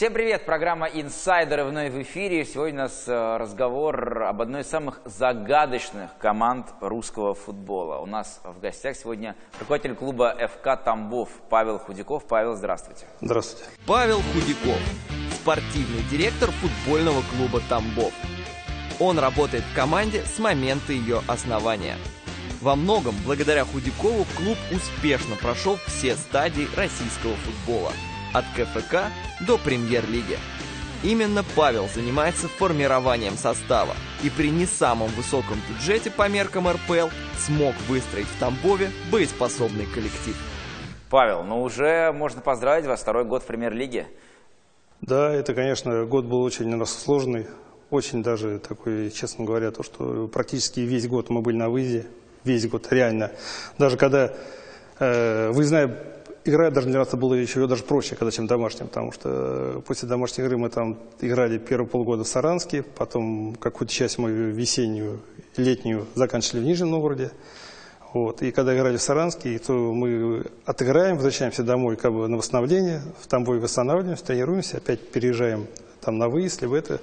Всем привет! Программа «Инсайдеры» вновь в эфире. Сегодня у нас э, разговор об одной из самых загадочных команд русского футбола. У нас в гостях сегодня руководитель клуба ФК «Тамбов» Павел Худяков. Павел, здравствуйте. Здравствуйте. Павел Худяков, спортивный директор футбольного клуба «Тамбов». Он работает в команде с момента ее основания. Во многом, благодаря Худякову, клуб успешно прошел все стадии российского футбола – от КФК до премьер-лиги. Именно Павел занимается формированием состава и при не самом высоком бюджете по меркам РПЛ смог выстроить в Тамбове боеспособный коллектив. Павел, ну уже можно поздравить вас, второй год в премьер-лиге. Да, это, конечно, год был очень сложный, очень даже такой, честно говоря, то, что практически весь год мы были на выезде, весь год реально. Даже когда э, выездная игра даже для нас было еще даже проще, когда чем домашним, потому что после домашней игры мы там играли первые полгода в Саранске, потом какую-то часть мы весеннюю, летнюю заканчивали в Нижнем Новгороде. Вот. И когда играли в Саранске, то мы отыграем, возвращаемся домой как бы на восстановление, в Тамбове восстанавливаемся, тренируемся, опять переезжаем там на выезд, либо это Э,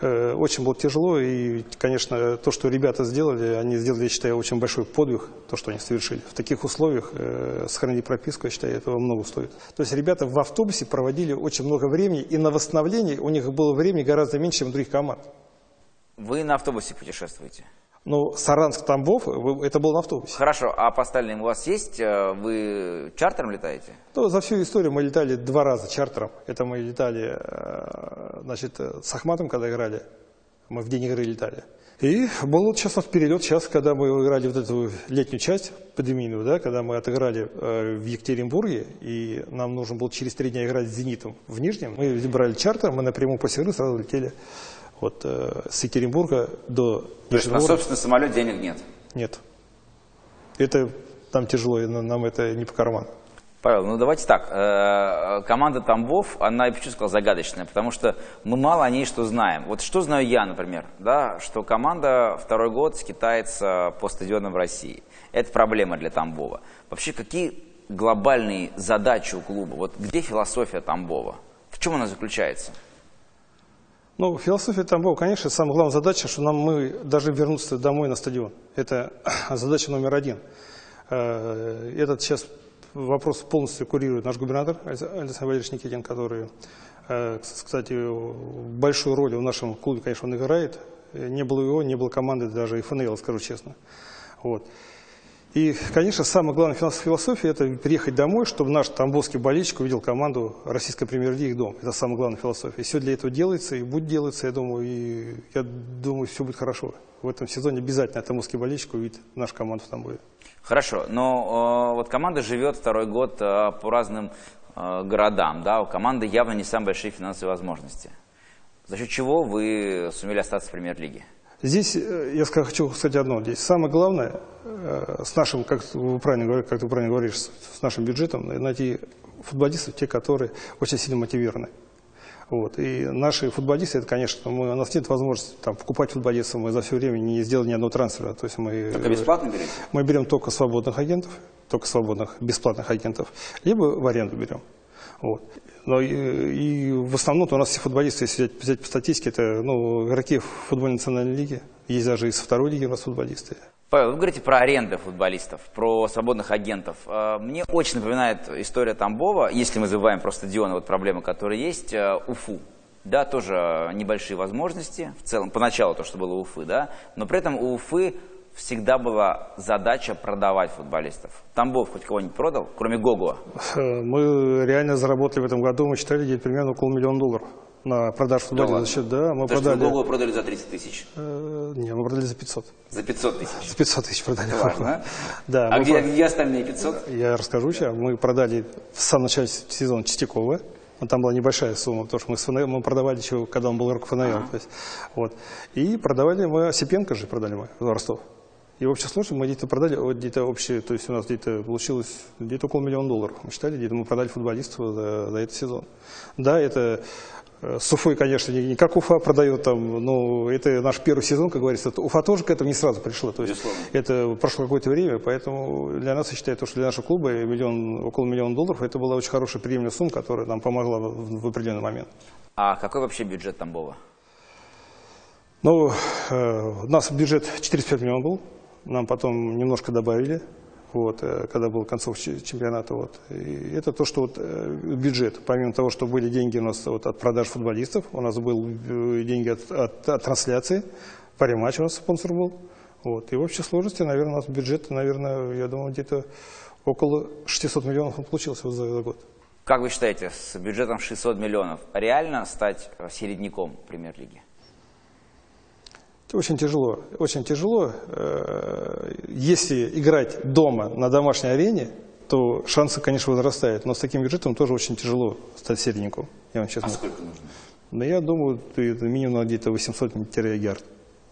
очень было тяжело, и, конечно, то, что ребята сделали, они сделали, я считаю, очень большой подвиг, то, что они совершили. В таких условиях э, сохранить прописку, я считаю, этого много стоит. То есть ребята в автобусе проводили очень много времени, и на восстановление у них было времени гораздо меньше, чем у других команд. Вы на автобусе путешествуете? Ну, Саранск-Тамбов, это был на автобусе. Хорошо, а по остальным у вас есть, э, вы чартером летаете? Ну, за всю историю мы летали два раза чартером. Это мы летали, э, значит, с Ахматом, когда играли, мы в день игры летали. И был сейчас вот перелет, сейчас, когда мы играли вот эту летнюю часть, пандемийную, да, когда мы отыграли э, в Екатеринбурге, и нам нужно было через три дня играть с «Зенитом» в Нижнем, мы брали чартер, мы напрямую после игры сразу летели вот э, с Екатеринбурга до То есть на собственный самолет денег нет? Нет. Это там тяжело, нам это не по карману. Павел, ну давайте так. Э, команда Тамбов, она, я почему сказал, загадочная, потому что мы мало о ней что знаем. Вот что знаю я, например, да, что команда второй год скитается по стадионам в России. Это проблема для Тамбова. Вообще, какие глобальные задачи у клуба? Вот где философия Тамбова? В чем она заключается? Ну, философия Тамбова, конечно, самая главная задача, что нам мы должны вернуться домой на стадион. Это задача номер один. Э, этот сейчас вопрос полностью курирует наш губернатор Александр Валерьевич Никитин, который, э, кстати, большую роль в нашем клубе, конечно, он играет. Не было его, не было команды даже и ФНЛ, скажу честно. Вот. И, конечно, самая главная философия – это приехать домой, чтобы наш тамбовский болельщик увидел команду российской премьер-лиги дома. Это самая главная философия. И все для этого делается, и будет делаться, я думаю, и я думаю, все будет хорошо. В этом сезоне обязательно тамбовский болельщик увидит нашу команду в Тамбове. Хорошо, но э, вот команда живет второй год э, по разным э, городам, да, у команды явно не самые большие финансовые возможности. За счет чего вы сумели остаться в премьер-лиге? Здесь э, я хочу сказать одно. Здесь самое главное, с нашим, как вы правильно говорите, как ты правильно говоришь, с нашим бюджетом, найти футболистов, те, которые очень сильно мотивированы. Вот. И наши футболисты, это, конечно, мы, у нас нет возможности там, покупать футболистов, мы за все время не сделали ни одного трансфера. То есть мы, только бесплатно берете? Мы берем только свободных агентов, только свободных, бесплатных агентов, либо в аренду берем. Вот. Но и, и в основном у нас все футболисты, если взять, взять по статистике, это ну, игроки футбольной национальной лиги. Есть даже из второй лиги у нас футболисты. Вы говорите про аренды футболистов, про свободных агентов. А, мне очень напоминает история Тамбова, если мы забываем про стадионы, вот проблемы, которые есть, э, Уфу. Да, тоже небольшие возможности, в целом, поначалу то, что было у Уфы, да, но при этом у Уфы всегда была задача продавать футболистов. Тамбов хоть кого-нибудь продал, кроме Гогуа? Мы реально заработали в этом году, мы считали где-то примерно около миллиона долларов на продажу футболистов. Да, счет, да, мы То, продали... что Гогуа продали за 30 тысяч? Э, не, мы продали за 500. За 500 тысяч? За 500 тысяч продали. Важно. Да, а где, прод... где остальные 500? Я расскажу сейчас. Мы продали в самом начале сезона Чистякова. Там была небольшая сумма, потому что мы, с ФНЛ, мы продавали еще, когда он был игрок ФНЛ. Ага. То есть, вот. И продавали мы, Осипенко же продали мы в Ростов. И в общей сложности мы где-то продали, вот где-то общее, то есть у нас где-то получилось где-то около миллиона долларов. Мы считали, где-то мы продали футболистов за, за этот сезон. Да, это С Уфой, конечно, не, не как Уфа продает там, но это наш первый сезон, как говорится. Уфа тоже к этому не сразу пришла. То есть Безусловно. это прошло какое-то время, поэтому для нас, я считаю, то, что для нашего клуба миллион, около миллиона долларов, это была очень хорошая приемлемая сумма, которая нам помогла в, в определенный момент. А какой вообще бюджет Тамбова? Ну, э, у нас бюджет 45 миллионов был, нам потом немножко добавили, вот, э, когда был концов чемпионата. Вот. И это то, что вот, э, бюджет, помимо того, что были деньги у нас вот, от продаж футболистов, у нас был э, деньги от, от- от трансляции, паре матчей у нас спонсор был. Вот. И в общей сложности, наверное, у нас бюджет, наверное, я думаю, где-то около 600 миллионов он получился вот за, за год. Как вы считаете, с бюджетом 600 миллионов реально стать середняком премьер-лиги? Это очень тяжело. Очень тяжело. Э, Если играть дома на домашней арене, то шансы, конечно, возрастают. Но с таким бюджетом тоже очень тяжело стать середняком. Я вам честно А сколько нужно? Но я думаю, минимум где-то 800-миллиард.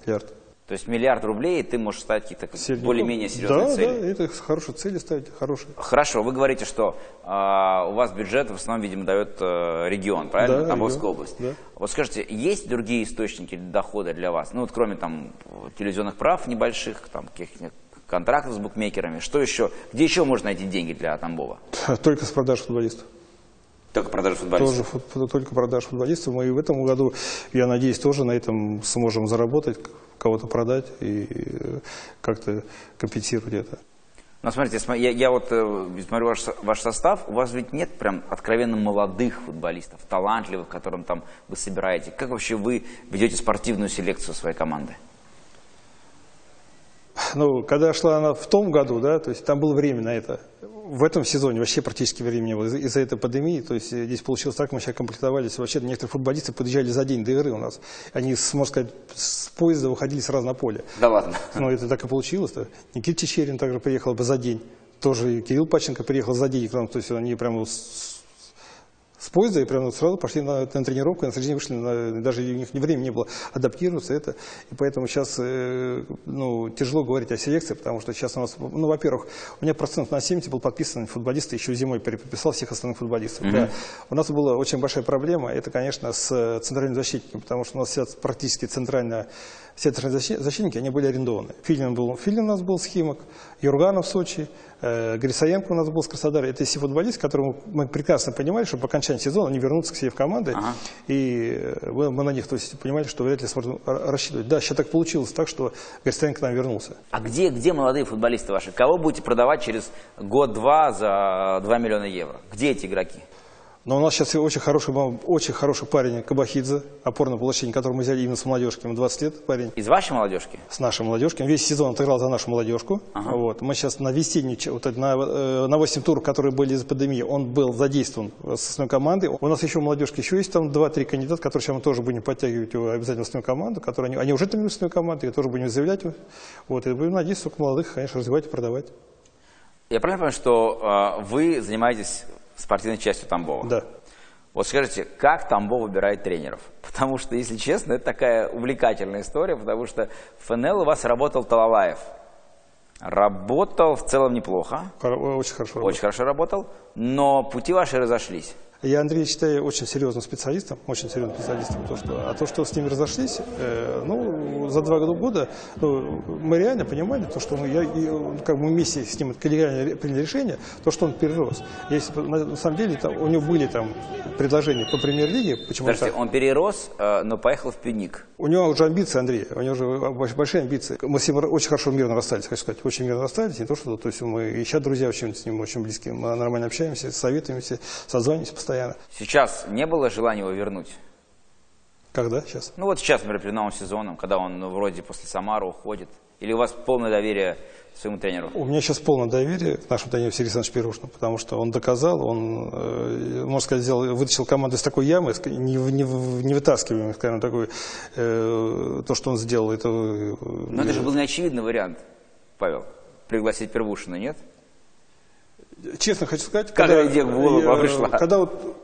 миллиард. То есть миллиард рублей, и ты можешь стать какие-то более-менее серьезные да, цели. Да, это хорошие цели ставить, хорошие. Хорошо, вы говорите, что а, у вас бюджет в основном, видимо, дает э, регион, правильно? Да, Тамбовская область. да. Вот скажите, есть другие источники дохода для вас? Ну вот кроме там телевизионных прав небольших, там каких-нибудь контрактов с букмекерами, что еще? Где еще можно найти деньги для Тамбова? Только с продаж футболистов. Только продажа футболистов. Тоже фут- только продаж футболистов. Мы и в этом году, я надеюсь, тоже на этом сможем заработать, кого-то продать и э, как-то компенсировать это. Ну, смотрите, см- я, я вот э, смотрю ваш, ваш состав, у вас ведь нет прям откровенно молодых футболистов, талантливых, которым там вы собираете. Как вообще вы ведете спортивную селекцию своей команды? Ну, когда шла она в том году, да, то есть там было время на это. В этом сезоне вообще практически времени не было из- из-за этой пандемии. То есть э, здесь получилось так, мы сейчас комплектовались. Вообще некоторые футболисты подъезжали за день до игры у нас. Они, можно сказать, с поезда выходили сразу на поле. Да ладно. Ну, это так и получилось. -то. Никита Чечерин также приехал бы за день. Тоже и Кирилл Паченко приехал за день к нам. То есть они прямо с, с поезда и прямо сразу пошли на, на тренировку, на день вышли, на- даже у них ни времени не было адаптироваться. Это. И поэтому сейчас э, ну, тяжело говорить о селекции, потому что сейчас у нас, ну, во-первых, у меня процент на 70 был подписан футболисты, еще зимой переподписал всех остальных футболистов. Да. У нас была очень большая проблема, это, конечно, с центральным защитником, потому что у нас сейчас практически центрально все защитники, они были арендованы. Филин, был, Филин у нас был с Химок, Юрганов в Сочи, Грисаенко у нас был с Краснодара. Это все футболисты, которые мы прекрасно понимали, что по окончании сезона они вернутся к себе в команды. Ага. И э, мы, мы на них то есть, понимали, что вряд ли сможем рассчитывать. Да, сейчас так получилось, так что Грисаенко к нам вернулся. А где, где молодые футболисты ваши? Кого будете продавать через год-два за 2 миллиона евро? Где эти игроки? Но у нас сейчас очень хороший, очень хороший парень Кабахидзе, опорное полощение, которого мы взяли именно с молодежки. Ему 20 лет парень. Из вашей молодежки? с нашей молодежкой. Он весь сезон отыграл за нашу молодежку. Вот. Мы сейчас на весенний, вот на, э, на 8 туров, которые были из пандемии, он был задействован с основной командой. У нас еще молодежка, еще есть там 2-3 кандидата, которые сейчас мы тоже будем подтягивать обязательно в основную команду, которые они, они уже тренируют в основной команде, и тоже будем заявлять. Вот. И будем надеяться, только молодых, конечно, развивать и продавать. Я правильно понимаю, что э, вы занимаетесь спортивной частью Тамбова? Да. Вот скажите, как Тамбов выбирает тренеров? Потому что, если честно, это такая увлекательная история, потому что в ФНЛ у вас работал Талалаев. Работал в целом неплохо, Хоро- Очень хорошо. очень хорошо работал, но пути ваши разошлись. Я Андрея считаю очень серьезным специалистом, очень серьезным специалистом. То, что, а то, что с ними разошлись, э, ну, за два года ну, мы реально понимали, то, что мы, я, и, как бы мы вместе с ним коллегиально приняли решение, то, что он перерос. Если, на, на самом деле там, у него были там предложения по премьер-лиге, почему Подождите, он перерос, э, но поехал в Пюник. у него уже амбиции, Андрей, у него уже больш- большие амбиции. Мы с ним очень хорошо мирно расстались, хочу сказать, очень мирно расстались. Не то, что, то есть мы и сейчас друзья очень с ним очень близкие, мы нормально общаемся, советуемся, созваниваемся постоянно. Сейчас не было желания его вернуть? Когда? Сейчас? Ну вот сейчас, например, перед новым сезоном, когда он ну, вроде после Самара уходит. Или у вас полное доверие своему тренеру? У меня сейчас полное доверие к нашему тренеру Сергею Александровичу Пирушину, потому что он доказал, он, э, можно сказать, сделал, вытащил команду из такой ямы, не, не, не вытаскиваемой, скажем, такой, э, то, что он сделал, это... э, Но это же был неочевидный вариант, Павел. Пригласить Первушина, нет? Честно хочу сказать, голову я- пришла? Когда вот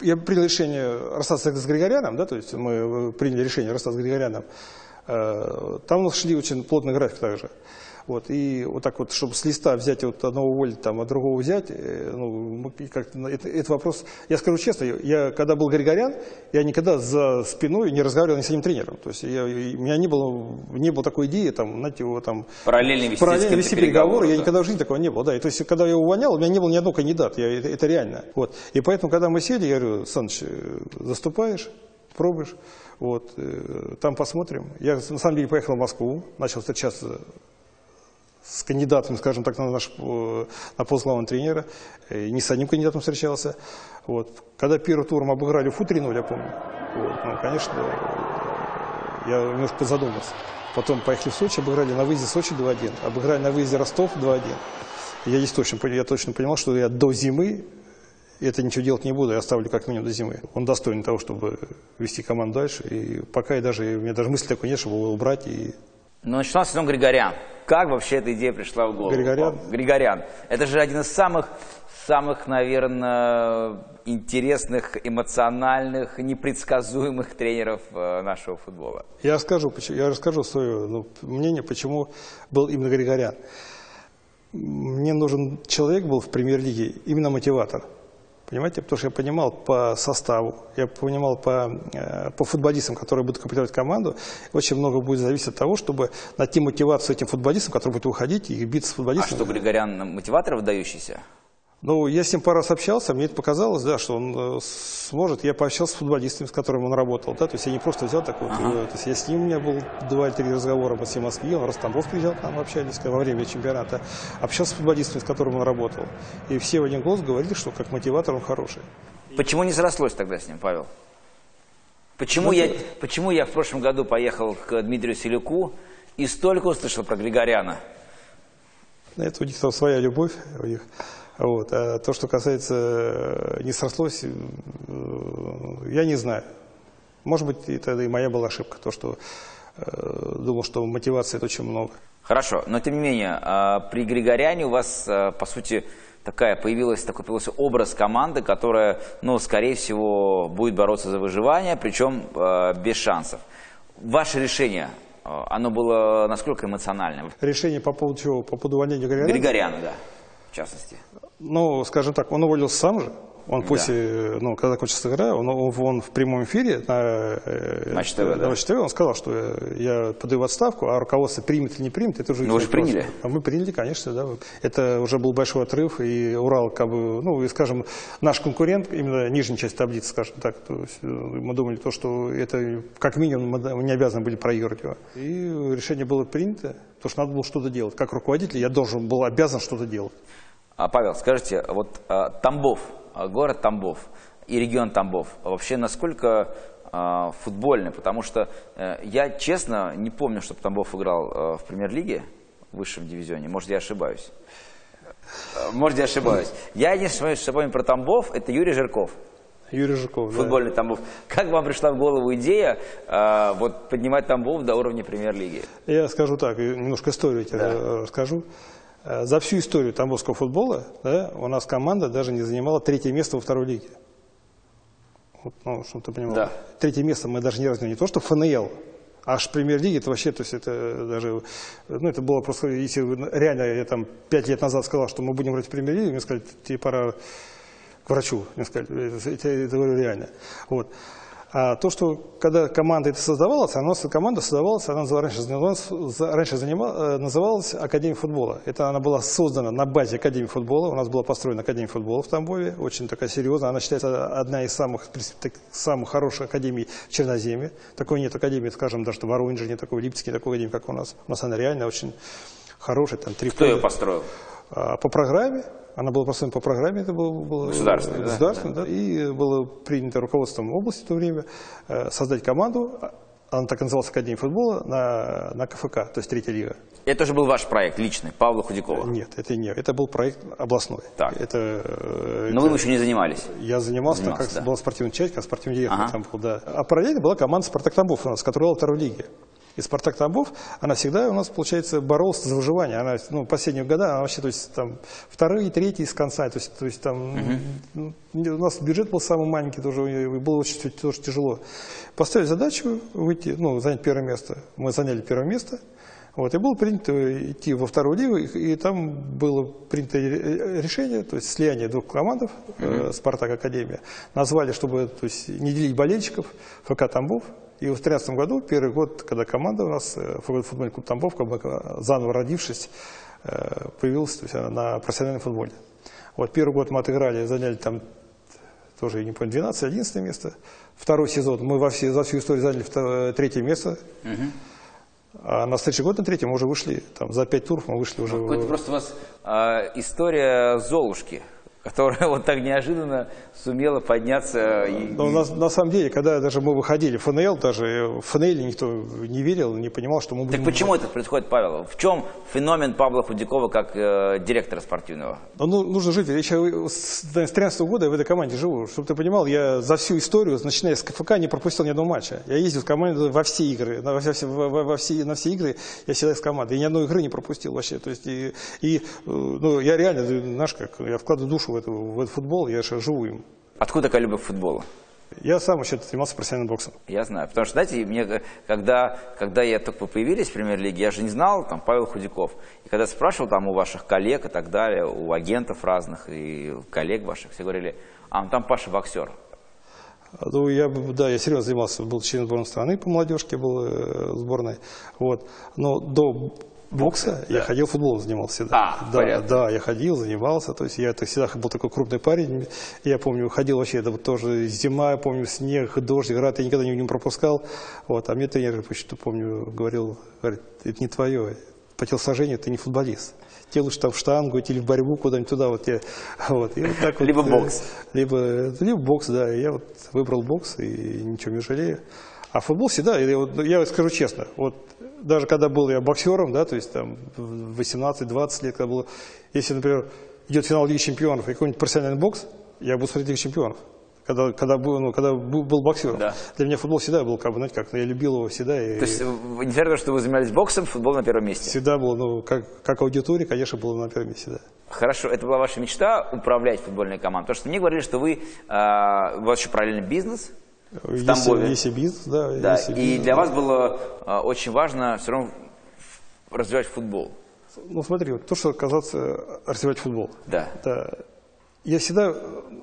я принял решение расстаться с Григоряном, да, то есть мы приняли решение расстаться с Григоряном, э, там у нас шли очень плотный график также. Вот, и вот так вот, чтобы с листа взять вот одного уволить, там, а другого взять, э, ну, как-то, это, это вопрос, я скажу честно, я когда был Григорян, я никогда за спиной не разговаривал ни с одним тренером. То есть я, у меня не было, не было такой идеи, там, знаете, его там... Параллельно вести, параллельно вести переговоры, да. я никогда в жизни такого не было. Да. И, то есть когда я увольнял, у меня не было ни одного кандидата, я, это, это реально. Вот. И поэтому, когда мы сели, я говорю, Саныч, э, заступаешь, пробуешь, вот, э, там посмотрим. Я на самом деле поехал в Москву, начал встречаться с кандидатом, скажем так, на, наш, э, на пост главного тренера. И не с одним кандидатом встречался. Вот. Когда первый тур мы обыграли Фу 3 я помню, вот, ну, конечно, я немножко задумался. Потом поехали в Сочи, обыграли на выезде Сочи 2-1, обыграли на выезде Ростов 2-1. Я здесь точно, я точно понимал, что я до зимы это ничего делать не буду, я оставлю как минимум до зимы. Он достоин того, чтобы вести команду дальше. И пока я даже, у меня даже мысли такой нет, чтобы его убрать. И... Но начинал сезон Григорян. Как вообще эта идея пришла в голову? Григорян? Григорян. Это же один из самых, самых, наверное, интересных, эмоциональных, непредсказуемых тренеров э, нашего футбола. Я расскажу, я расскажу свое ну, мнение, почему был именно Григорян. Мне нужен человек был в премьер-лиге, именно мотиватор. Понимаете, потому что я понимал по составу, я понимал по, э, по футболистам, которые будут комплектовать команду, очень много будет зависеть от того, чтобы найти мотивацию этим футболистам, которые будут уходить и биться с футболистами. А что, Григорян мотиватор выдающийся? Ну, я с ним пару раз общался, мне это показалось, да, что он э, сможет. Я пообщался с футболистами, с которыми он работал, да, то есть я не просто взял такой, ага. то есть я с ним, у меня был два или три разговора по всей Москве, он приезжал к нам, общались во время чемпионата, общался с футболистами, с которыми он работал, и все в один голос говорили, что как мотиватор он хороший. Почему не срослось тогда с ним, Павел? Почему, ну, я, почему я в прошлом году поехал к Дмитрию Селюку и столько услышал про Григоряна? Это у них там своя любовь, у них вот. А то, что касается э, не срослось, э, я не знаю. Может быть, это и моя была ошибка, то, что э, думал, что мотивации это очень много. Хорошо, но тем не менее, а, при Григоряне у вас, по сути, такая появилась, такой появился образ команды, которая, ну, скорее всего, будет бороться за выживание, причем без шансов. Ваше решение, оно было насколько эмоциональным? Решение по поводу чего? По поводу увольнения Григоряна? Григоряна, да, в частности. Ну, скажем так, он уволился сам же. Он после, да. ну, когда кончилась игра, он, он, в прямом эфире на э, Матч ТВ, да. Матч ТВ, он сказал, что я подаю в отставку, а руководство примет или не примет, это уже... Ну, вы же приняли? А мы приняли, конечно, да. Это уже был большой отрыв, и Урал, как бы, ну, и, скажем, наш конкурент, именно нижняя часть таблицы, скажем так, то есть э, мы думали, то, что это как минимум мы не обязаны были проиграть его. И решение было принято, потому что надо было что-то делать. Как руководитель я должен был обязан что-то делать. А, Павел, скажите, вот а, Тамбов, а, город Тамбов и регион Тамбов, вообще насколько футбольный? Потому что э, я, честно, не помню, чтобы Тамбов играл в премьер-лиге, в высшем дивизионе. Может, я ошибаюсь. Может, я ошибаюсь. Я единственное, что помню про Тамбов, это Юрий Жирков. Юрий Жирков, Футбольный да. Тамбов. Как вам пришла в голову идея э, вот, поднимать Тамбов до уровня премьер-лиги? Я скажу так, немножко историю тебе да. расскажу. Э, за всю историю тамбовского футбола да, у нас команда даже не занимала третье место во второй лиге. Вот, ну, чтобы ты понимал. Да. Третье место мы даже не разняли. Не то, что ФНЛ, аж премьер-лиги, это вообще, то есть это даже, ну это было просто, если реально я там пять лет назад сказал, что мы будем играть в премьер-лиге, мне сказали, тебе пора к врачу, мне сказали, это, это говорю реально. Вот. А то, что когда команда это создавалась, а нас команда создавалась, она раньше, занималась, раньше занимала, э, называлась Академия футбола. Это она была создана на базе Академии футбола. У нас была построена Академия футбола в Тамбове, очень такая серьезная. Она считается одна из самых, самых хороших академий в Черноземье. Такой нет академии, скажем, даже в Воронеже нет такой, в Липецке такой академии, как у нас. У нас она реально очень хорошая. Там, три Кто ее построил? А, по программе она была построена по программе, это было, было государственное, государственное да? Да, и было принято руководством области в то время э, создать команду, она так называлась Академия футбола, на, на КФК, то есть третья лига. Это же был ваш проект личный, Павла Худякова? Нет, это не, это был проект областной. Так. Это, э, Но это, вы еще не занимались? Я занимался, занимался так, как да. была спортивная часть, как спортивный директор ага. там был, да. А параллельно была команда «Спартак Тамбов» у нас, которая была второй лиге. И «Спартак Тамбов», она всегда у нас, получается, боролась за выживание. Она, ну, последние года, она вообще, то есть, там, вторые, третьи с конца. То есть, то есть там, угу. у нас бюджет был самый маленький, тоже, и было очень тоже тяжело. Поставили задачу выйти, ну, занять первое место. Мы заняли первое место. Вот, и было принято идти во вторую лигу, и, и там было принято решение, то есть слияние двух командов, э, «Спартак» Академия. Назвали, чтобы то есть, не делить болельщиков, ФК «Тамбов». И в 2013 году, первый год, когда команда у нас, э, футбольный клуб «Тамбов», э, заново родившись, э, появилась то есть, на профессиональном футболе. Вот первый год мы отыграли, заняли там тоже, я не помню, 12-11 место. Второй сезон мы во все, за всю историю заняли третье место. Угу. А на следующий год на третьем мы уже вышли, там, за пять туров мы вышли уже. Ну, это просто у вас э, история Золушки которая вот так неожиданно сумела подняться. И... Но на, на самом деле, когда даже мы выходили в ФНЛ, даже в ФНЛ никто не верил, не понимал, что мы будем... Так почему это происходит, Павел? В чем феномен Павла Худякова как э, директора спортивного? Ну, ну нужно жить. Я с 2013 года я в этой команде живу. Чтобы ты понимал, я за всю историю, начиная с КФК, не пропустил ни одного матча. Я ездил в команду во все игры, на, во, во, во все, на все игры я всегда с командой. И ни одной игры не пропустил вообще. То есть, и, и ну, я реально, знаешь, как, я вкладываю душу в, это, в этот футбол, я же живу им. Откуда такая любовь к футболу? Я сам вообще занимался профессиональным боксом. Я знаю. Потому что, знаете, мне, когда, когда я только появились в премьер-лиге, я же не знал, там, Павел Худяков. И когда спрашивал там у ваших коллег и так далее, у агентов разных и коллег ваших, все говорили, а там Паша боксер. Ну, я, да, я серьезно занимался, был членом сборной страны по молодежке, был э, сборной. Вот. Но до бокса, да. я ходил футболом занимался всегда. А, да, понятно. да, я ходил, занимался, то есть я это всегда был такой крупный парень, я помню, ходил вообще, это вот тоже зима, я помню, снег, дождь, град, я никогда не, не пропускал, вот, а мне тренер, почему помню, говорил, говорит, это не твое, по телосложению ты не футболист. Тебе лучше там в штангу или в борьбу куда-нибудь туда. Вот, я, вот, и вот так либо вот, бокс. Либо, либо бокс, да. Я вот выбрал бокс и ничего не жалею. А футбол всегда, я, я скажу честно, вот даже когда был я боксером, да, то есть там 18-20 лет, когда было, если, например, идет финал Лиги Чемпионов и какой-нибудь профессиональный бокс, я буду смотреть Лигу Чемпионов. Когда, когда, был, ну, когда был, боксером. Да. Для меня футбол всегда был, как бы, знаете, как, я любил его всегда. И, то есть, несмотря на то, что вы занимались боксом, футбол на первом месте? Всегда был, ну, как, как аудитория, конечно, было на первом месте, да. Хорошо, это была ваша мечта управлять футбольной командой? Потому что мне говорили, что вы, э, у вас еще параллельный бизнес, в Тамбове. Если, если бизнес, да. да. Если и для да. вас было а, очень важно все равно развивать футбол. Ну смотри, вот то, что оказаться развивать футбол. Да. да. Я всегда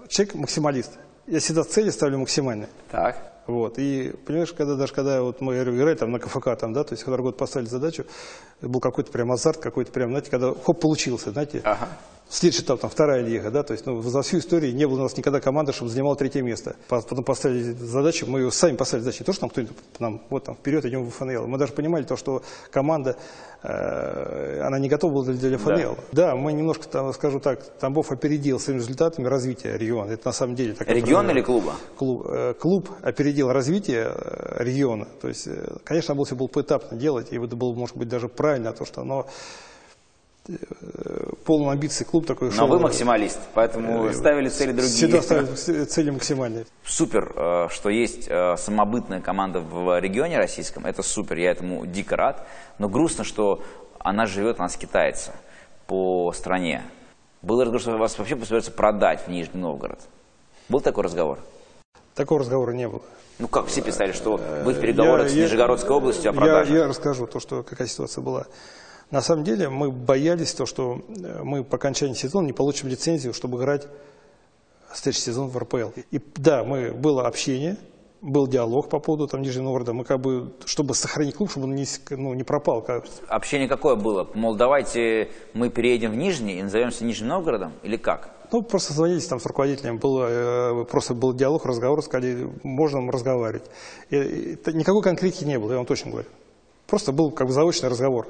человек максималист. Я всегда цели ставлю максимальные. Так. Вот. И понимаешь, когда даже когда вот мы играли там на КФК, там, да, то есть когда год поставили задачу, был какой-то прям азарт, какой-то прям, знаете, когда хоп, получился, знаете. Ага. Следующий этап, там, вторая лига, да, то есть, ну, за всю историю не было у нас никогда команды, чтобы занимала третье место. Потом поставили задачу, мы ее сами поставили задачу, не то, что там кто-нибудь нам, вот там, вперед идем в ФНЛ. Мы даже понимали то, что команда, э, она не готова была для, для ФНЛ. Да. да, мы немножко, там, скажу так, Тамбов опередил своими результатами развития региона. Это на самом деле так. Регион или клуба? Клуб, э, клуб опередил развитие э, региона. То есть, э, конечно, было все было поэтапно делать, и это было, может быть, даже правильно, то, что оно полон амбиций клуб такой. Но вы максималист, поэтому э, ставили цели другие. Всегда ставили цели максимальные. Супер, э, что есть э, самобытная команда в регионе российском, это супер, я этому дико рад. Но грустно, что она живет, у нас китайца по стране. Был разговор, что вас вообще собираются продать в Нижний Новгород. Был такой разговор? Такого разговора не было. Ну как все писали, что вы в переговорах я, с Нижегородской я, областью о продаже? Я, я расскажу то, что какая ситуация была. На самом деле мы боялись то, что э, мы по окончании сезона не получим лицензию, чтобы играть следующий сезон в РПЛ. И да, мы, было общение, был диалог по поводу там, Нижнего Новгорода. Мы как бы, чтобы сохранить клуб, чтобы он не, ну, не пропал. Как... Общение какое было? Мол, давайте мы переедем в Нижний и назовемся Нижним Новгородом? Или как? Ну, просто звонились там с руководителем, было, э, просто был диалог, разговор, сказали, можно разговаривать. И, и, никакой конкретики не было, я вам точно говорю. Просто был как бы заочный разговор.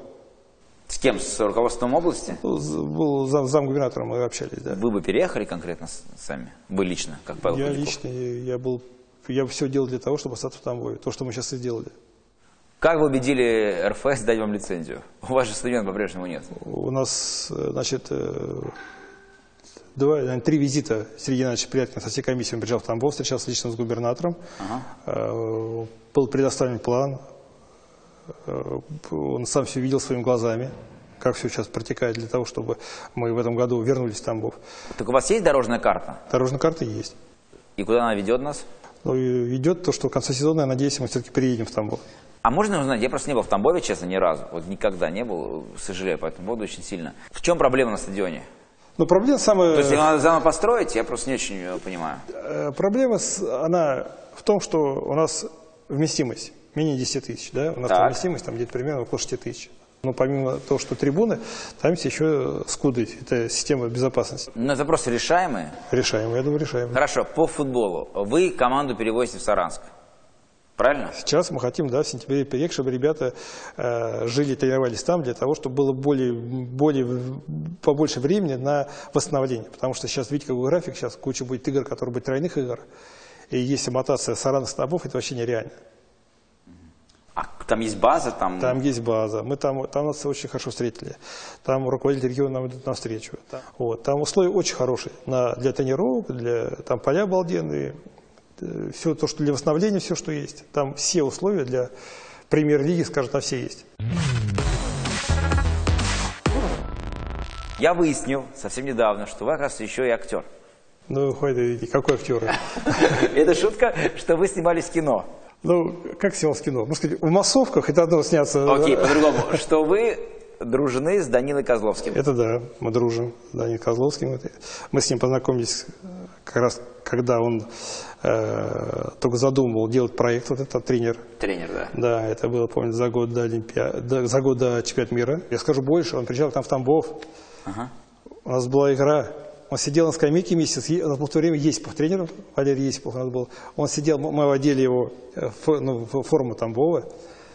С кем? С руководством области? Был зам, замгубернатором, мы общались, да. Вы бы переехали конкретно сами? Вы лично, как Павел Я Худяков? лично, я был, я все делал для того, чтобы остаться в Тамбове. То, что мы сейчас и сделали. Как вы убедили РФС дать вам лицензию? У вас же стадиона по-прежнему нет. У нас, э, значит, э, два, наверное, три визита Сергей Иванович Пряткин со всей комиссией приезжал в Тамбов, встречался лично с губернатором. Ага. Э, был предоставлен план, он сам все видел своими глазами, как все сейчас протекает для того, чтобы мы в этом году вернулись в Тамбов. Так у вас есть дорожная карта? Дорожная карта есть. И куда она ведет нас? Ну, идет то, что в конце сезона, я надеюсь, мы все-таки приедем в Тамбов. А можно узнать, я просто не был в Тамбове, честно, ни разу. Вот никогда не был, сожалею по этому поводу очень сильно. В чем проблема на стадионе? Но проблема самая... То есть его надо заново построить, я просто не очень э, понимаю. Э, Проблема, она в том, что у нас вместимость менее 10 тысяч, да? У нас Так. там вместимость там где-то примерно около 6 тысяч. Но помимо того, что трибуны, там есть еще скуды. Это система безопасности. Но просто решаемые. Решаем, я думаю, решаем. Хорошо, по футболу. Вы команду перевозите в Саранск. Правильно? Сейчас мы хотим, да, в сентябре переехать, чтобы ребята э, жили тренировались там, для того, чтобы было более, более, побольше времени на восстановление. Потому что сейчас, видите, какой график, сейчас куча будет игр, которые будут тройных игр. И если мотаться Саранск Тамбов, это вообще нереально. А там есть база, там... Там есть база. Мы там, там нас очень хорошо встретили. Там руководитель региона нам идут навстречу. Вот. Там условия очень хорошие на, для тренировок, для, там поля обалденные. Все то, что для восстановления, все, что есть. Там все условия для премьер-лиги, скажем, там все есть. Я выяснил совсем недавно, что вы, оказывается, еще и актер. Ну, хватит, какой актер? Это шутка, что вы снимались в кино. Ну, как снялся кино? Ну, сказать, в массовках это одно сняться. Окей, по-другому. Что вы дружны с Данилой Козловским. Это да, мы дружим с Данилом Козловским. Это- Мы с ним познакомились как раз, когда он э, только задумывал делать проект, вот этот тренер. Тренер, да. Да, это было, помню, за год до Олимпиады, за год до чемпионата мира. Я скажу больше, он приезжал к нам в Тамбов. Ага. У нас была игра. Он сидел на скамейке месяц, у нас был в то время Есипов тренер, Валерий Есипов у нас был. Он сидел, мы одели его э, в, ну, в форму Тамбова.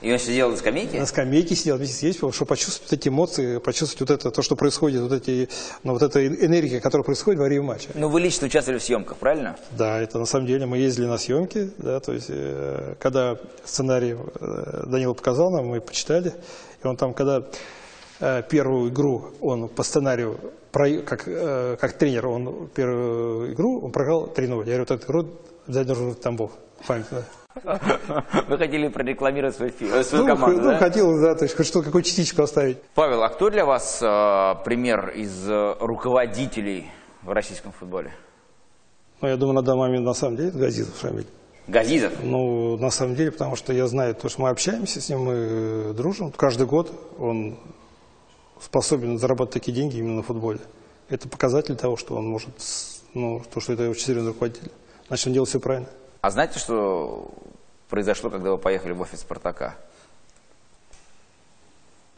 И он сидел на скамейке? На скамейке сидел вместе с Есиповым, чтобы почувствовать эти эмоции, почувствовать вот это, то, что происходит, вот, эти, ну, вот эта энергия, которая происходит во время матча. Ну, вы лично участвовали в съемках, правильно? Да, это на самом деле мы ездили на съемки, да, то есть э, когда сценарий э, Данила показал нам, мы почитали, и он там, когда э, первую игру он по сценарию, как, э, как тренер, он первую игру он проиграл 3-0. Я говорю, вот эту игру взять должен в Тамбов. Память, да. Вы хотели прорекламировать свою, фи- э, свою Ну, команду, ну, да? хотел, да, то есть хоть что, какую частичку оставить. Павел, а кто для вас э, пример из э, руководителей в российском футболе? Ну, я думаю, на данный момент на самом деле это Газизов Шамиль. Газизов? Ну, на самом деле, потому что я знаю, то, что мы общаемся с ним, мы дружим. Каждый год он способен зарабатывать такие деньги именно на футболе. Это показатель того, что он может, ну, то, что это очень серьезный руководитель. Значит, он делает все правильно. А знаете, что произошло, когда вы поехали в офис «Спартака»?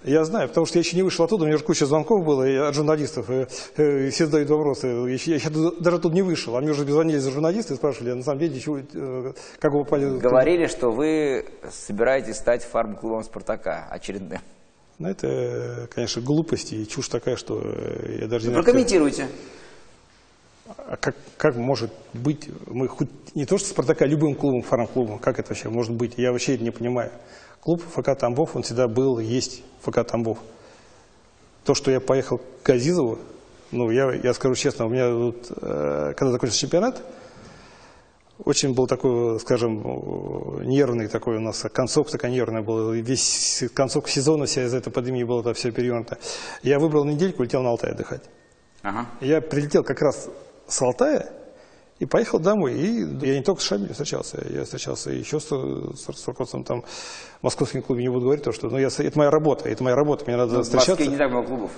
Я знаю, потому что я еще не вышел оттуда, у меня же куча звонков было и от журналистов, и, э, и все задают вопросы. Я, еще- я еще даже тут не вышел, а мне уже звонили за журналисты и спрашивали, а на самом деле, чего, э, как вы попали... Говорили, что вы собираетесь стать фарм-клубом «Спартака» очередным. Ну, это, конечно, глупость и чушь такая, что э, я даже как- Прокомментируйте. А как, как может быть, мы хоть не то что Спартака, а любым клубом, фарм-клубом, как это вообще может быть? Я вообще это не понимаю. Клуб ФК Тамбов, он всегда был, есть ФК Тамбов. То, что я поехал к Газизову, ну, я, я скажу честно, у меня вот, э, когда закончился чемпионат, очень был такой, скажем, нервный такой у нас, концовка такая нервная была, весь концовка сезона вся из этой пандемии была это все перевернуто. Я выбрал недельку, летел на Алтай отдыхать. Ага. Я прилетел как раз с Алтая и поехал домой. И я не только с Шамилем встречался, я встречался еще с, с, с руководством там в московском клубе, не буду говорить, то, что ну, я, это моя работа, это моя работа, мне надо В Москве встречаться. не так много клубов.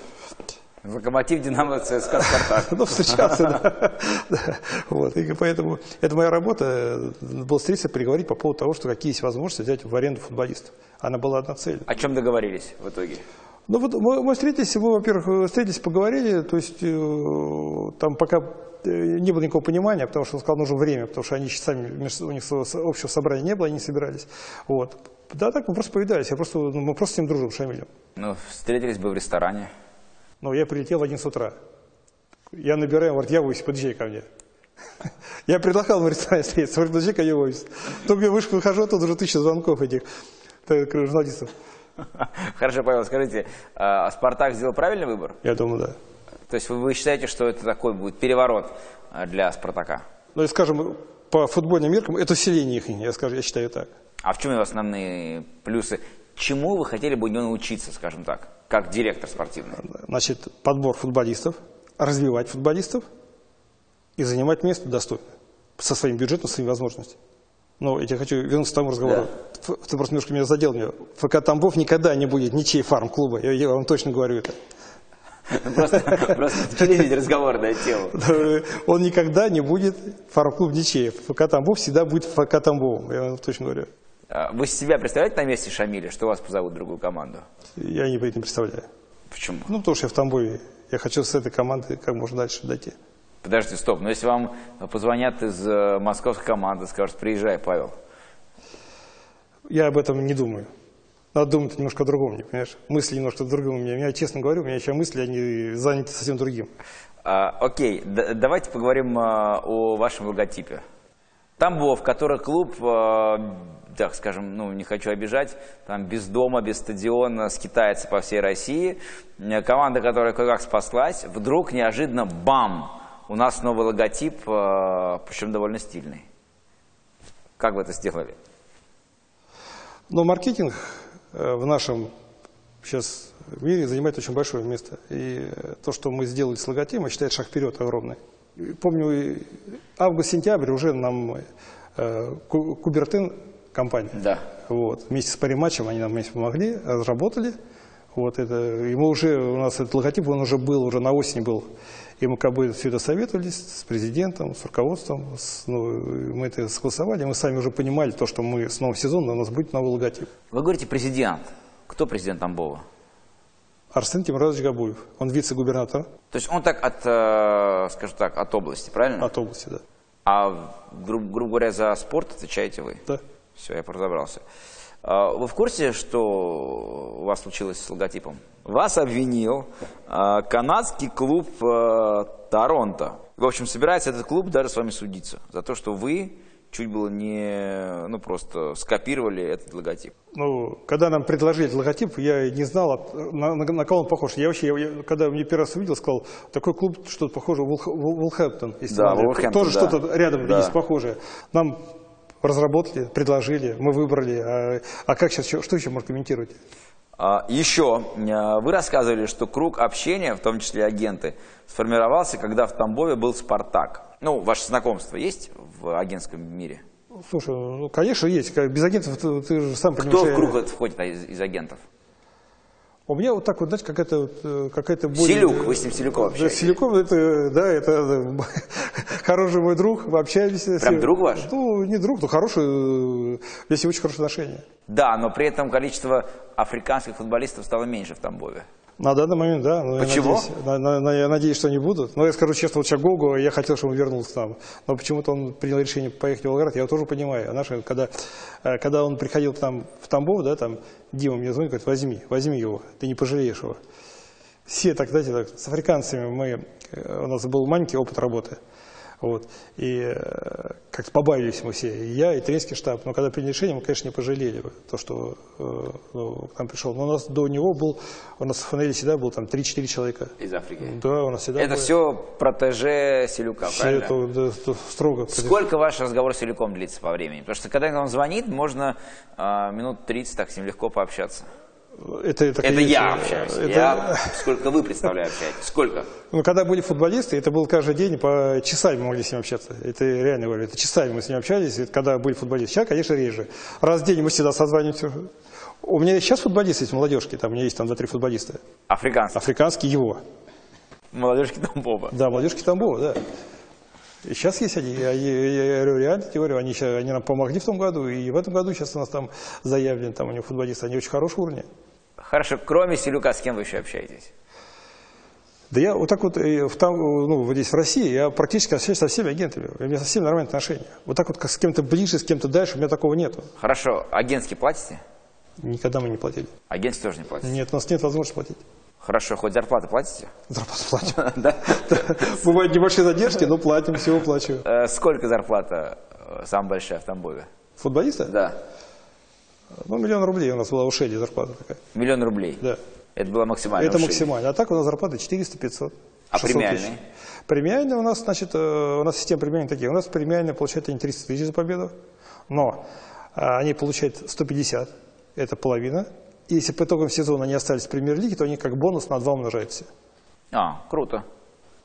Локомотив, Динамо, ЦСКА, Спартак. Ну, встречаться, да. Вот. И поэтому это моя работа, был встретиться, переговорить по поводу того, что какие есть возможности взять в аренду футболистов. Она была одна цель. О чем договорились в итоге? Ну вот мы, мы встретились, мы, во-первых, встретились, поговорили, то есть э, там пока э, не было никакого понимания, потому что он сказал, нужно время, потому что они сами, у них общего собрания не было, они не собирались. Вот. Да так мы просто повидались, я просто, ну, мы просто с ним дружим, Шамилем. Ну, встретились бы в ресторане. Но я прилетел в 11 утра. Я набираю, он говорит, я в офис, подъезжай ко мне. Я предлагал ему в ресторане встретиться, говорит, подъезжай ко мне в офис. Только я вышел, выхожу, тут уже тысяча звонков этих так, журналистов. Хорошо, Павел, скажите, а Спартак сделал правильный выбор? Я думаю, да. То есть вы, вы считаете, что это такой будет переворот а, для Спартака? Ну, и, скажем, по футбольным меркам, это усиление их, я, скажу, я считаю так. А в чем его основные плюсы? Чему вы хотели бы у него научиться, скажем так, как директор спортивный? Значит, подбор футболистов, развивать футболистов и занимать место достойно, со своим бюджетом, своими возможностями. Но я тебе хочу вернуться к тому разговору. Ф- Ты просто немножко меня задел. Меня. ФК Тамбов никогда не будет ничей фарм-клуба. Я, я вам точно говорю это. Просто, просто переведите разговор на тему. Он никогда не будет фарм-клуб ничей. ФК Тамбов всегда будет ФК Тамбовым. Я вам точно говорю. А Вы себя представляете на месте Шамиля, что вас позовут в другую команду? Я не, не представляю. Почему? Ну, потому что я в Тамбове. Я хочу с этой командой как можно дальше дойти. Подождите, стоп. Но если вам позвонят из э, московской команды, скажут, приезжай, Павел. Я об этом не думаю. Надо думать немножко о другом, не понимаешь? Мысли немножко о другом. У меня, меня, честно говорю, у меня сейчас мысли, они заняты совсем другим. А, окей, д- давайте поговорим а, о вашем логотипе. Тамбов, который клуб, а, так скажем, ну не хочу обижать, там без дома, без стадиона, скитается по всей России. Э, Команда, которая кое-как спаслась, вдруг неожиданно бам! У нас новый логотип, а, причем довольно стильный. Как вы это сделали? Но маркетинг э, в нашем сейчас мире занимает очень большое место. И э, то, что мы сделали с логотипом, это шаг вперед огромный. Помню, август-сентябрь уже нам э, Ку- Кубертин компания. Да. Вот. Вместе с париматчем они нам вместе помогли, разработали. Вот это, мы уже, у нас этот логотип, он уже был, уже на осени был. И мы как бы все это советовались с президентом, с руководством. с- ну, мы это согласовали. Мы сами уже понимали то, что мы с новым сезоном у нас будет новый логотип. Вы говорите президент. Кто президент Тамбова? Арсен Тимуразович Габуев. Он вице-губернатор То есть он так от, э, скажем так, от области, правильно? от области, да. А, гру- грубо говоря, за спорт отвечаете вы? да. Все, я разобрался. А, Вы в курсе, что у вас случилось с логотипом? Вас обвинил а, канадский клуб а, Торонто. В общем, собирается этот клуб даже с вами судиться за то, что вы чуть было не, ну просто скопировали этот логотип. Ну, когда нам предложили этот логотип, я не знал, на, на- на кого он похож. Я вообще, я- когда мне первый раз увидел, сказал, такой клуб, что-то похоже, Вулх- Вул- Вулхэмптон. если Да, надо. Вулверхэмптон, Тоже да. что-то рядом Да. есть похожее. Нам разработали, предложили, мы выбрали. А, а как сейчас, что еще можно комментировать? А, Еще а, вы рассказывали, что круг общения, в том числе агенты, сформировался, когда в Тамбове был «Спартак». Ну, ваше знакомство есть в агентском мире? Слушай, ну, конечно, есть. Без агентов ты, ты же сам понимаешь. Кто в я- круг этот входит из, из агентов? У меня вот так вот, знаете, какая-то э, какая-то более... Селюк, вы с ним Селюком общаетесь? Селюков, это, да, это хороший мой друг, мы общаемся. Прям друг ваш? Ну, не друг, но хороший, э, ним очень хорошие отношения. Да, но при этом количество африканских футболистов стало меньше в Тамбове. На данный момент, да. но я Почему? надеюсь- на- на- на- я надеюсь, что они будут. Но я скажу честно, вот Чагогу, я хотел, чтобы он вернулся к нам. Но почему-то он принял решение поехать в Волгоград, я его тоже понимаю. А наши, когда, э, когда он приходил к нам в Тамбов, да, там, Дима мне звонит, говорит, возьми, возьми его, ты не пожалеешь его. Все так, знаете, так, с африканцами мы, э, у нас был маленький опыт работы. Вот. И э, как-то побавились мы все, и я, и тренерский штаб. Но когда приняли решение, мы, конечно, не пожалели то, что э, ну, к нам пришел. Но у нас до него был, у нас в фанеле всегда был там 3-4 человека. Из Африки. Да, у нас всегда Это было. все протеже Селюка, Все правильно? это да, строго. Сколько ваш разговор с Селюком длится по времени? Потому что когда он звонит, можно а, минут 30 так с ним легко пообщаться. Это, это, Это конечно, я общаюсь. это- Я, сколько вы представляете общаетесь? Сколько? Ну, когда были футболисты, это был каждый день, по часами мы могли с ним общаться. Это реально говорю, это часами мы с ним общались, это когда были футболисты. Сейчас, конечно, реже. Раз в день мы всегда созваниваемся. У меня сейчас футболисты есть, молодежки, там у меня есть там два-три футболиста. Африканцы. Африканский его. Молодежки Тамбова. Да, молодежки Тамбова, да. Сейчас есть они, я, я- я говорю, реально тебе говорю, они, они нам помогли в том году, и в этом году сейчас у нас там заявлен, там у них футболисты, они очень хорошего уровня. Хорошо, кроме Селюка, с кем вы еще общаетесь? Да я вот так вот, э, в, там, ну, вот здесь в России, я практически общаюсь со всеми агентами, у меня со всеми нормальные отношения. Вот так вот как с кем-то ближе, с кем-то дальше, у меня такого нету. Хорошо, агентский платите? Никогда мы не платили. Агентский тоже не платите? Нет, у нас нет возможности платить. Хорошо, хоть зарплаты платите? Зарплату платим. Да? Бывают небольшие задержки, но платим, всего плачу. Э, Сколько зарплата э, самая большая в Тамбове? Футболиста? Да. Ну, миллион рублей у нас была у Шеди зарплата такая. Миллион рублей? Да. Это было максимально. Это максимально. А так у нас зарплата 400-500. А 600 премиальные? Премиальные у нас, значит, э, у нас система премиальных такие. У нас премиальные получают они 300 тысяч за победу, но они получают 150, это половина. И если по итогам сезона они остались в премьер-лиге, то они как бонус на 2 умножаются. А, круто.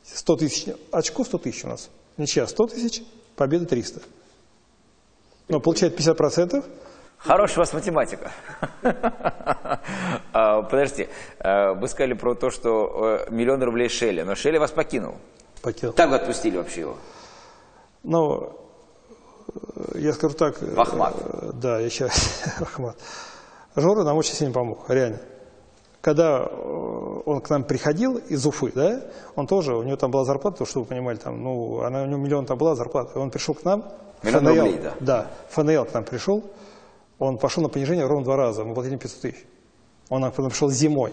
100 тысяч, очко 100 тысяч у нас. Ничья 100 тысяч, победа 300. Но получает 50%. Хорошая у вас математика. А, Подождите, а, вы сказали про то, что э, миллион рублей Шелли, но Шелли вас покинул. Покинул. Вы отпустили вообще его? Но э, я скажу так. э, Ахмат. Да, я сейчас Ахмат. Жора нам очень сильно помог, реально. Когда э, он к нам приходил из Уфы, да, он тоже, у него там была зарплата, чтобы вы понимали, там, ну, она, у него миллион там была зарплата. Он пришел к нам. Миллион ФНЛ, рублей, да. Да, ФНЛ к нам пришел. Он пошел на понижение ровно два раза, мы платили 500 тысяч. Он нам пришел зимой,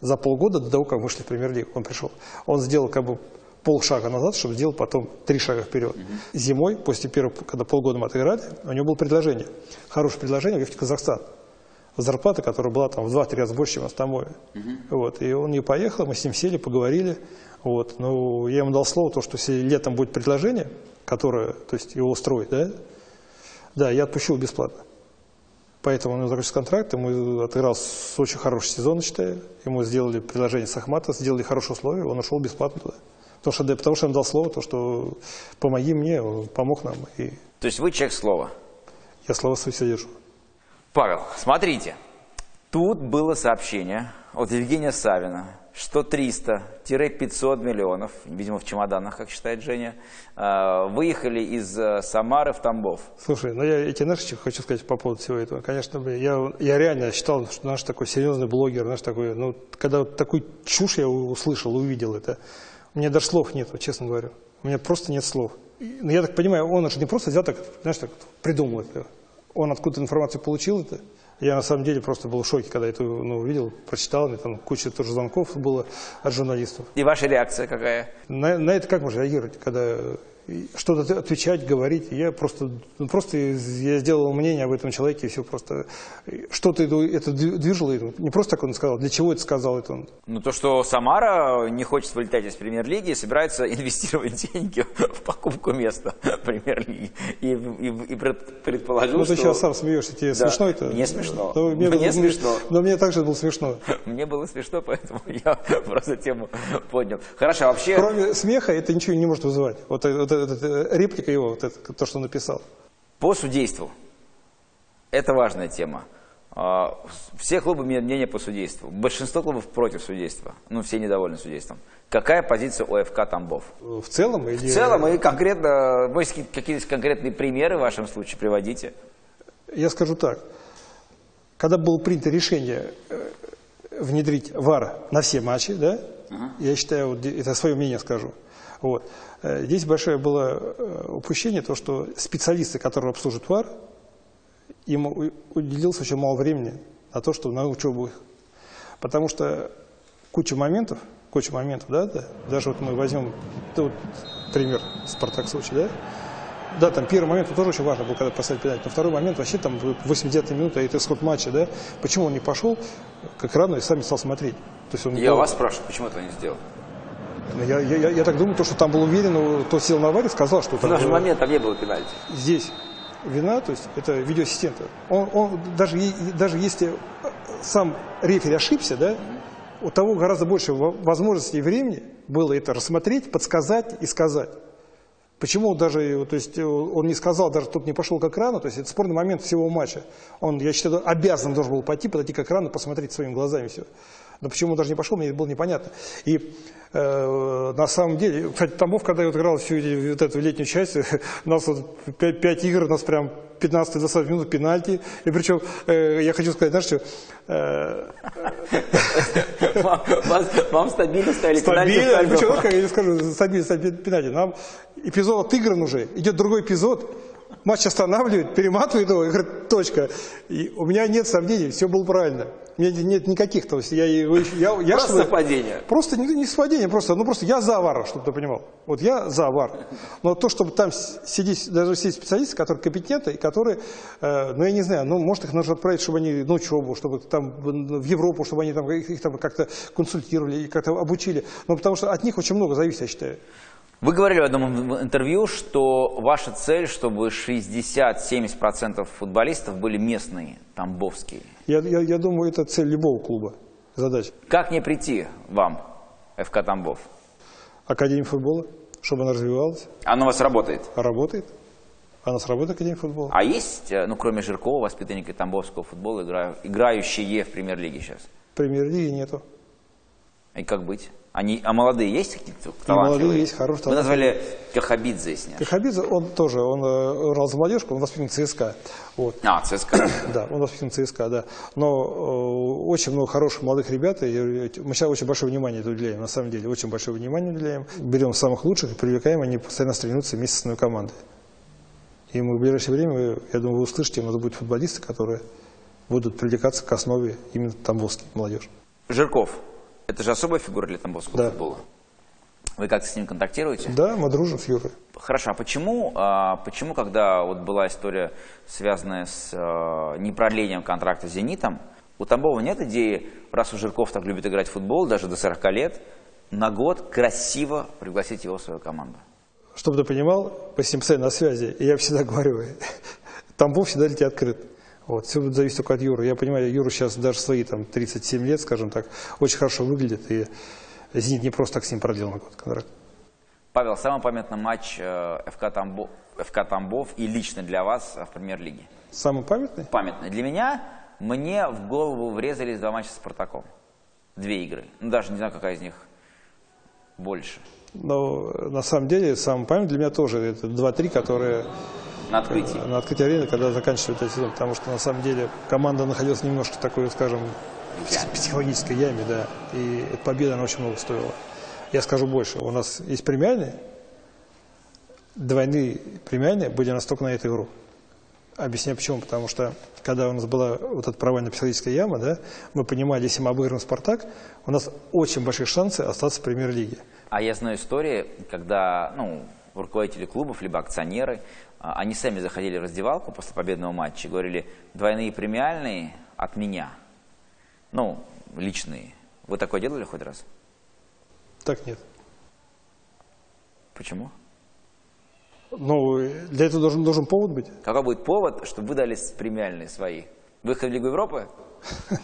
за полгода до того, как вышли в премьер-лигу, он пришел. Он сделал как бы полшага назад, чтобы сделал потом три шага вперед. Зимой, после первого, когда полгода мы отыграли, у него было предложение, хорошее предложение уехать в Казахстан. Зарплата, которая была там в 2-3 раза больше, чем в Астамове. Вот. И он не поехал, мы с ним сели, поговорили. Вот. Ну, я ему дал слово, то, что если летом будет предложение, которое, то есть его устроит, да, да, я отпущу его бесплатно. Поэтому он закончил контракт, ему отыграл с очень хороший сезон, считаю. Ему сделали предложение с Ахмата, сделали хорошие условия, он ушел бесплатно туда. Потому что, да, потому что он дал слово, то, что помоги мне, он помог нам, и То есть вы человек слова. я слова свои все держу. Павел, смотрите, тут было сообщение от Евгения Савина, что 300-500 миллионов, видимо, в чемоданах, как считает Женя, э, выехали из э, Самары в Тамбов. Слушай, ну я эти наши хочу сказать по поводу всего этого. Конечно, я, я реально считал, что наш такой серьезный блогер, наш такой, ну, когда вот такую чушь я услышал, увидел это, у меня даже слов нет, честно говорю. У меня просто нет слов. И, Ну, я так понимаю, он же не просто взял так, знаешь, так придумал это. Он откуда информацию получил это. Я на самом деле просто был в шоке, когда это ну, увидел, прочитал, мне там куча тоже звонков было от журналистов. И ваша реакция какая? На, на это как можно реагировать, когда что-то отвечать, говорить? Я просто, ну, просто я сделал мнение об этом человеке, и все просто. Что-то это, это движило, это. не просто так он сказал, для чего это сказал это он. Ну, то, что Самара не хочет вылетать из премьер-лиги собирается инвестировать деньги в покупку места премьер-лиги. И, и- и пред- предположил, Ну, ты что... сейчас сам смеешься, тебе Да, смешно это? мне смешно. Ну, Мне было- смешно. Но мне также было смешно. Мне было смешно, поэтому я просто тему поднял. Хорошо, а вообще... Кроме смеха это ничего не может вызывать. Вот, э- эта реплика его, вот это, то, что он написал. По судейству. Это важная тема. А, Все клубы имеют мнение по судейству. Большинство клубов против судейства. Ну, все недовольны судейством. Какая позиция у ФК Тамбов? В целом? Или... В целом и конкретно, может, какие- какие-то конкретные примеры в вашем случае приводите? Я скажу так. Когда было принято решение э, внедрить ВАР на все матчи, да, я считаю, вот это свое мнение скажу. Вот. Э, Здесь большое было э, упущение, то, что специалисты, которые обслуживают ВАР, им уделилось очень мало времени на то, чтобы на учебу их. Потому что куча моментов, куча моментов, да, да, даже вот мы возьмем да, вот пример Спартак Сочи, да, да, там первый момент тоже очень важно был, когда поставили пенальти. Но второй момент вообще там 89 минута, это исход матча, да. Почему он не пошел к экрану и сам не стал смотреть? То есть он Я был- вас спрашиваю, почему этого не сделал? Ну, Я, я, я- так думаю, то, что там был уверен, но то сел на аварию, сказал, что В там наш было- момент там не было пенальти. здесь вина, то есть это видеоассистента. Он, он даже, даже если сам рефери ошибся, да, у того гораздо больше во- возможностей и времени было это рассмотреть, подсказать и сказать. Почему даже, э, то есть, э, он не сказал, даже тут не пошел к экрану, то есть это спорный момент всего матча. Он, я считаю, обязан должен был пойти, подойти к экрану, посмотреть своими глазами все. Но почему он даже не пошел, мне было непонятно. И э, на самом деле, кстати, Тамбов, когда я вот играл всю вот эту летнюю часть, у нас вот 5, игр, у нас прям 15-20 минут пенальти. И причем, э, я хочу сказать, знаешь что, э, Вам, стабильно ставили пенальти Стабильно, почему, как я скажу, стабильно, стабильно, пенальти. Нам эпизод отыгран уже, идет другой эпизод, матч останавливает, перематывает его и говорит, точка. И у меня нет сомнений, все было правильно. У меня нет никаких, то есть я, еще- я, я Просто чтобы- совпадение. Просто не, не совпадение, просто, ну просто я за ВАР, чтобы ты понимал. Вот я за ВАР. Но то, чтобы там сидеть, даже все специалисты, которые компетентны, и которые, э, ну я не знаю, ну может их нужно отправить, чтобы они на учебу, чтобы там в в Европу, чтобы они там, их, их там как-то консультировали, и как-то обучили. Ну потому что от них очень много зависит, я считаю. Вы говорили в одном интервью, что ваша цель, чтобы 60-70% футболистов были местные, тамбовские. Я, я, я думаю, это цель любого клуба, задача. Как не прийти вам, ФК Тамбов? Академия футбола, чтобы она развивалась, Оно у вас работает? а работает. А у нас работает Академия футбола. А есть, э, ну, кроме Жиркова, воспитанники тамбовского футбола, игра- играющие в премьер-лиге сейчас? Премьер-лиги нету. И как быть? Они, а молодые есть какие-то И талантливые? молодые есть, хорошие Вы талантливые. назвали Кахабидзе, не ошибаюсь. Кахабидзе, он тоже, он э, играл за молодежку, он воспитан ЦСКА. Вот. А, ЦСКА. Да, он воспитан ЦСКА, да. Но э, очень много хороших молодых ребят, и э, мы сейчас очень большое внимание это уделяем, на самом деле, очень большое внимание уделяем. Берем самых лучших и привлекаем, они постоянно тренируются вместе с основной командой. И мы в ближайшее время, вы, я думаю, вы услышите, у нас будут футболисты, которые будут привлекаться к основе именно тамбовской молодежи. Жирков. Это же особая фигура для тамбовского Да. футбола. Вы как-то с ним контактируете? Да, мы дружим с Юрой. Хорошо, а почему, а, почему, когда вот была история, связанная с а, непродлением контракта с «Зенитом», у Тамбова нет идеи, раз у Жирков так любит играть в футбол, даже до 40 лет, на год красиво пригласить его в свою команду? Чтобы ты понимал, по постоянно на связи, и я всегда говорю, Тамбов всегда для тебя открыт. Вот, все будет зависеть только от Юры. Я понимаю, Юра сейчас даже свои там 37 лет, скажем так, очень хорошо выглядит, и «Зенит» не просто так с ним продлил на год контракт. Павел, самый памятный матч э, ФК, Тамбов, ФК Тамбов и лично для вас э, в премьер-лиге? Самый памятный? Памятный. Для меня, мне в голову врезались два матча с Спартаком. Две игры. Ну, даже не знаю, какая из них больше. Но на самом деле самый памятный для меня тоже это 2-3, которые На открытии. на открытии арены, когда заканчивается этот сезон. Потому что на самом деле команда находилась немножко такой, скажем, в психологической яме, да. И эта победа, она очень много стоила. Я скажу больше. У нас есть премиальные, двойные премиальные были настолько на эту игру. Объясняю почему. Потому что, когда у нас была вот эта провальная психологическая яма, да, мы понимали, если мы обыграем «Спартак», у нас очень большие шансы остаться в премьер-лиге. А я знаю истории, когда ну, руководители клубов, либо акционеры, они сами заходили в раздевалку после победного матча и говорили, двойные премиальные от меня. Ну, личные. Вы такое делали хоть раз? Так нет. Почему? Ну, для этого должен, должен повод быть. Какой будет повод, чтобы вы дали премиальные свои? Выход в Лигу Европы?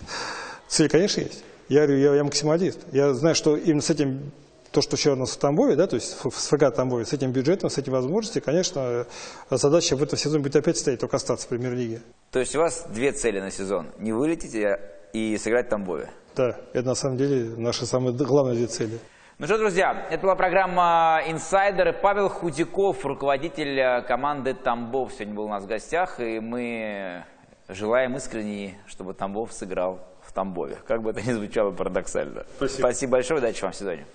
Цель, конечно, есть. Я говорю, я, я максималист. Я знаю, что именно с этим, то, что сейчас у нас в Тамбове, да, то есть в в ФК Тамбове, с этим бюджетом, с этими возможностями, конечно, задача в этом сезоне будет опять стоять, только остаться в премьер-лиге. То есть у вас две цели на сезон. Не вылететь и- и сыграть в Тамбове. Да, это на самом деле наши самые главные две цели. Ну что, друзья, это была программа «Инсайдеры». Павел Худяков, руководитель э, команды «Тамбов», сегодня был у нас в гостях, и мы желаем искренне, чтобы Тамбов сыграл в Тамбове. Как бы это ни звучало парадоксально. Спасибо. Спасибо большое, удачи вам в сезоне.